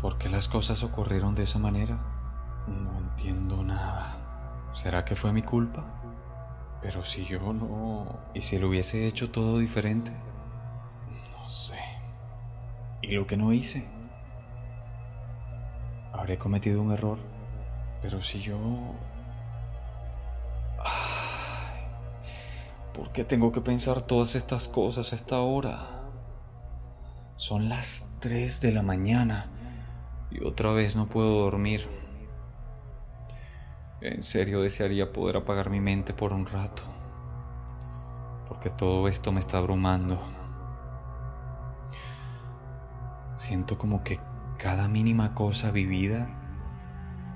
¿Por qué las cosas ocurrieron de esa manera? No entiendo nada. ¿Será que fue mi culpa? Pero si yo no... ¿Y si lo hubiese hecho todo diferente? No sé. ¿Y lo que no hice? ¿Habré cometido un error? Pero si yo... ¿Por qué tengo que pensar todas estas cosas a esta hora? Son las 3 de la mañana y otra vez no puedo dormir. En serio desearía poder apagar mi mente por un rato, porque todo esto me está abrumando. Siento como que cada mínima cosa vivida,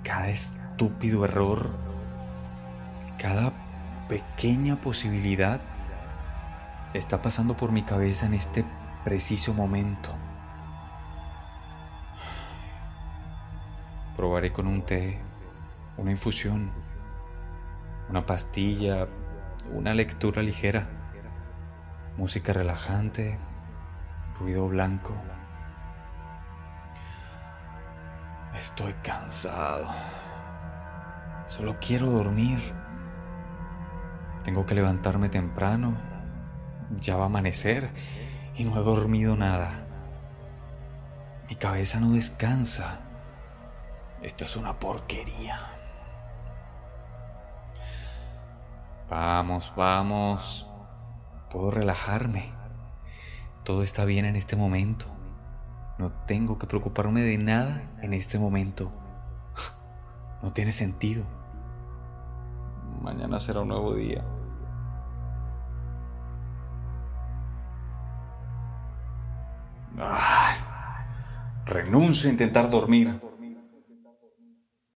cada estúpido error, cada pequeña posibilidad está pasando por mi cabeza en este preciso momento. Probaré con un té, una infusión, una pastilla, una lectura ligera, música relajante, ruido blanco. Estoy cansado. Solo quiero dormir. Tengo que levantarme temprano. Ya va a amanecer y no he dormido nada. Mi cabeza no descansa. Esto es una porquería. Vamos, vamos. Puedo relajarme. Todo está bien en este momento. No tengo que preocuparme de nada en este momento. No tiene sentido. Mañana será un nuevo día. Renuncio a intentar dormir.